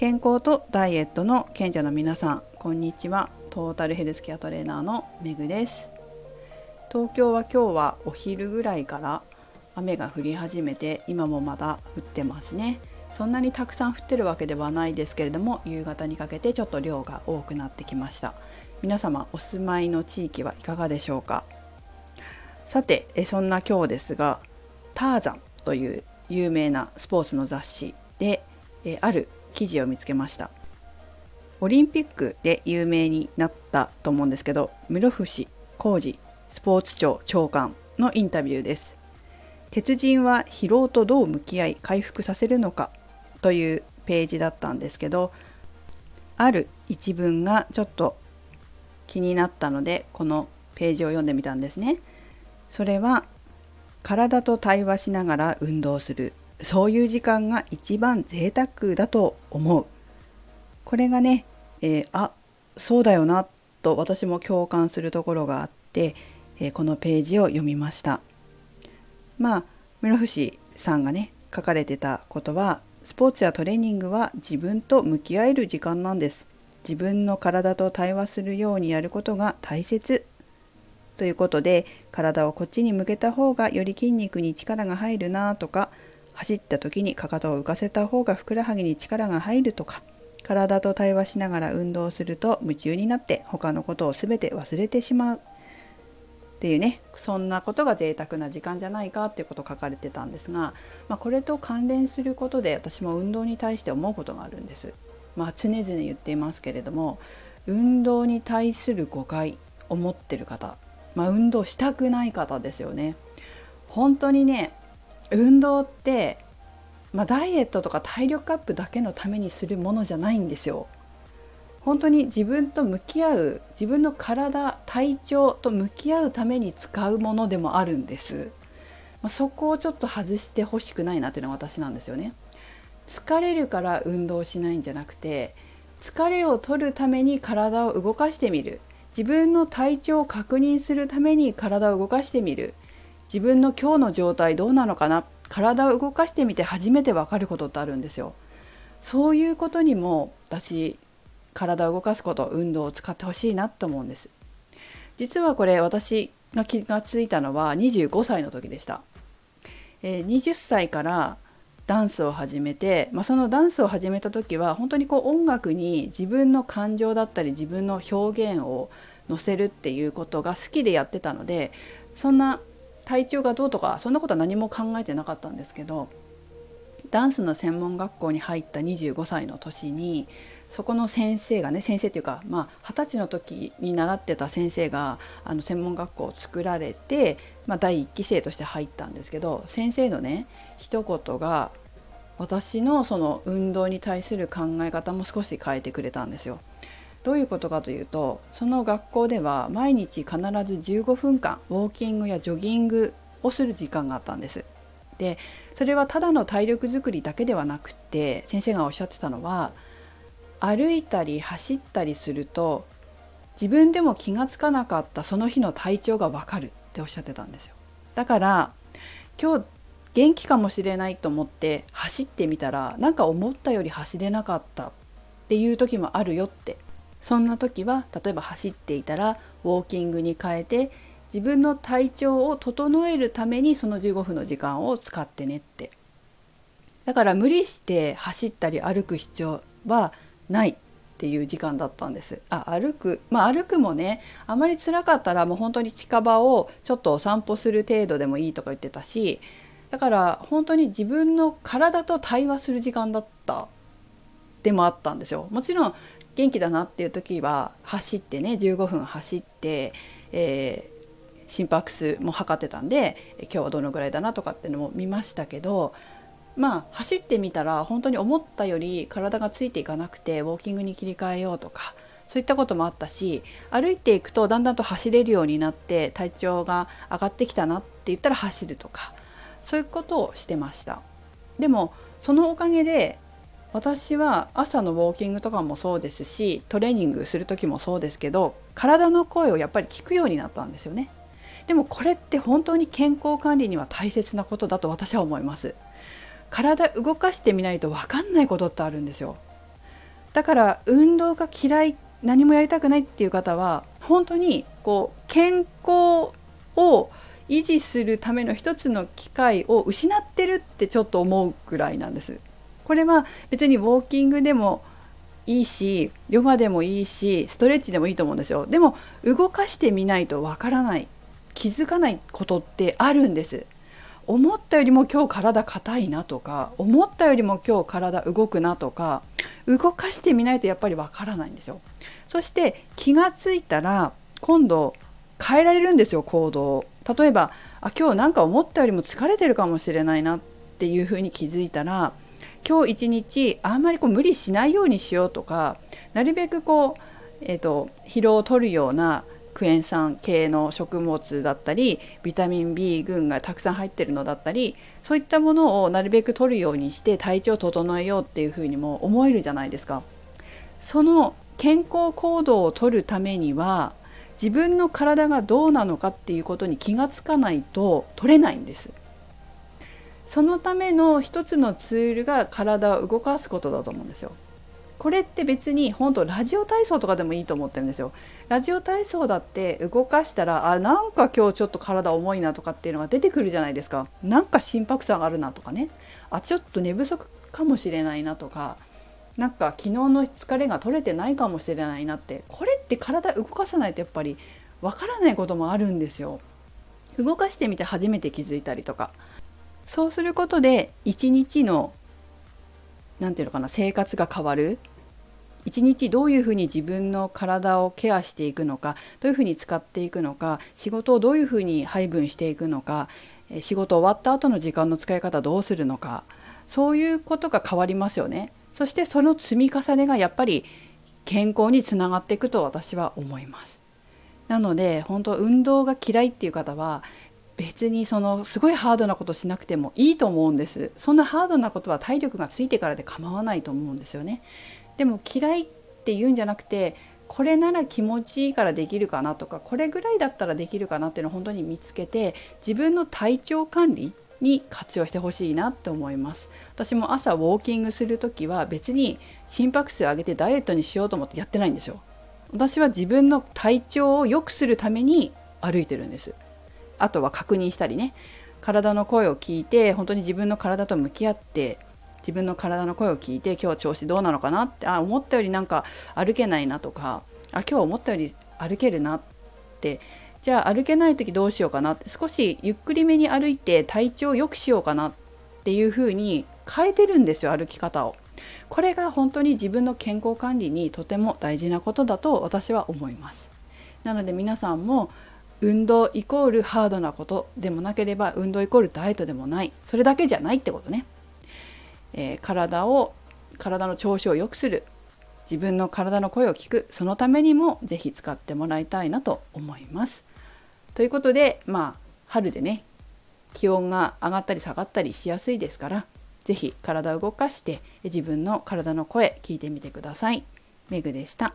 健康とダイエットの賢者の皆さんこんにちは。トータルヘルスケアトレーナーのめぐです。東京は今日はお昼ぐらいから雨が降り始めて今もまだ降ってますね。そんなにたくさん降ってるわけではないですけれども夕方にかけてちょっと量が多くなってきました。皆様お住まいの地域はいかがでしょうか？さてえそんな今日ですがターザンという有名なスポーツの雑誌である記事を見つけました。オリンピックで有名になったと思うんですけど室伏浩二スポーツ庁長官のインタビューです。鉄人は疲労とどう向き合い回復させるのかというページだったんですけどある一文がちょっと気になったのでこのページを読んでみたんですね。それは体と対話しながら運動するそういう時間が一番贅沢だと思う。これがね、えー、あそうだよなと私も共感するところがあって、えー、このページを読みました。まあ室伏さんがね書かれてたことはスポーツやトレーニングは自分と向き合える時間なんです。自分の体と対話するようにやることが大切。ということで体をこっちに向けた方がより筋肉に力が入るなとか走った時にかかとを浮かせた方がふくらはぎに力が入るとか体と対話しながら運動すると夢中になって他のことを全て忘れてしまうっていうねそんなことが贅沢な時間じゃないかっていうことを書かれてたんですが、まあ、これと関連することで私も運動に対して思うことがあるんです。まあ、常々言っていますけれども運動に対する誤解を持ってる方まあ、運動したくない方ですよね。本当にね運動って、まあ、ダイエットとか体力アップだけのためにするものじゃないんですよ。本当に自分と向き合う自分の体体調と向き合うために使うものでもあるんです。まあ、そこをちょっと外してほしくないなっていうのは私なんですよね。疲れるから運動しないんじゃなくて疲れを取るために体を動かしてみる自分の体調を確認するために体を動かしてみる自分の今日の状態どうなのかな？体を動かしてみて初めて分かることってあるんですよ。そういうことにも私体を動かすこと運動を使ってほしいなと思うんです。実はこれ私が気がついたのは25歳の時でした。え、20歳からダンスを始めて、まあ、そのダンスを始めた時は本当にこう音楽に自分の感情だったり自分の表現を乗せるっていうことが好きでやってたのでそんな体調がどうとかそんなことは何も考えてなかったんですけどダンスの専門学校に入った25歳の年にそこの先生がね先生っていうかまあ二十歳の時に習ってた先生があの専門学校を作られて、まあ、第1期生として入ったんですけど先生のね一言が私のその運動に対する考え方も少し変えてくれたんですよ。どういうことかというとその学校では毎日必ず15分間ウォーキングやジョギングをする時間があったんです。でそれはただの体力づくりだけではなくって先生がおっしゃってたのは歩いたり走ったりすると自分でも気が付かなかったその日の体調がわかるっておっしゃってたんですよ。だから今日元気かもしれないと思って走ってみたらなんか思ったより走れなかったっていう時もあるよってそんな時は例えば走っていたらウォーキングに変えて自分の体調を整えるためにその15分の時間を使ってねって。だから無理して走ったり歩く必要はないっていう時間だったんです。あ歩くまあ歩くもねあまり辛かったらもう本当に近場をちょっとお散歩する程度でもいいとか言ってたしだから本当に自分の体と対話する時間だった。でもあったんですよ。もちろん元気だなっていう時は走ってね15分走って、えー、心拍数も測ってたんで今日はどのぐらいだなとかっていうのも見ましたけどまあ走ってみたら本当に思ったより体がついていかなくてウォーキングに切り替えようとかそういったこともあったし歩いていくとだんだんと走れるようになって体調が上がってきたなって言ったら走るとかそういうことをしてましたでもそのおかげで私は朝のウォーキングとかもそうですしトレーニングする時もそうですけど体の声をやっぱり聞くようになったんですよね。でもこれって本当に健康管理には大切なことだと私は思います。体動かしてみないと分かんないことってあるんですよ。だから運動が嫌い何もやりたくないっていう方は本当にこう健康を維持するための一つの機会を失ってるってちょっと思うぐらいなんです。これは別にウォーキングでもいいしヨガでもいいしストレッチでもいいと思うんですよ。でも動かしてみないとわからない気づかないことってあるんです。思ったよりも今日体硬いなとか思ったよりも今日体動くなとか動かしてみないとやっぱりわからないんですよ。そして気がついたら今度変えられるんですよ行動例えばあ今日なんか思ったよりも疲れてるかもしれないなっていうふうに気づいたら今日一日あんまりこう無理しないようにしようとかなるべくこう、えーと、疲労を取るようなクエン酸系の食物だったりビタミン B 群がたくさん入ってるのだったりそういったものをなるべく取るようにして体調を整えようっていうふうにも思えるじゃないですか。その健康行動をとるためには自分の体がどうなのかっていうことに気がつかないと取れないんですそのための一つのツールが体を動かすことだと思うんですよ。これって別に本当ラジオ体操とかでもいいと思ってるんですよ。ラジオ体操だって動かしたらあなんか今日ちょっと体重いなとかっていうのが出てくるじゃないですか。なんか心拍数上がるなとかね。あちょっと寝不足かもしれないなとか。なんか昨日の疲れが取れてないかもしれないなって。これって体動かさないとやっぱりわからないこともあるんですよ。動かしてみて初めて気づいたりとか。そうすることで一日の何て言うのかな生活が変わる一日どういうふうに自分の体をケアしていくのかどういうふうに使っていくのか仕事をどういうふうに配分していくのか仕事終わった後の時間の使い方どうするのかそういうことが変わりますよね。そしてその積み重ねがやっぱり健康につながっていくと私は思います。なので本当運動が嫌いっていう方は別にそのすごいハードなことしなくてもいいと思うんです。そんなハードなことは体力がついてからで構わないと思うんですよね。でも嫌いっていうんじゃなくてこれなら気持ちいいからできるかなとかこれぐらいだったらできるかなっていうのを本当に見つけて自分の体調管理に活用してほしいなって思います。私も朝ウォーキングする時は別に心拍数上げてダイエットにしようと思ってやってないんですよ。私は自分の体調を良くするために歩いてるんです。あとは確認したりね体の声を聞いて本当に自分の体と向き合って自分の体の声を聞いて今日調子どうなのかなってあ思ったよりなんか歩けないなとかあ今日思ったより歩けるなってじゃあ歩けない時どうしようかなって少しゆっくりめに歩いて体調を良くしようかなっていう風に変えてるんですよ歩き方を。これが本当に自分の健康管理にとても大事なことだと私は思います。なので皆さんも運動イコールハードなことでもなければ運動イコールダイエットでもないそれだけじゃないってことね。えー、体を体の調子を良くする自分の体の声を聞くそのためにも是非使ってもらいたいなと思います。ということでまあ春でね気温が上がったり下がったりしやすいですから是非体を動かして自分の体の声聞いてみてください。メグでした。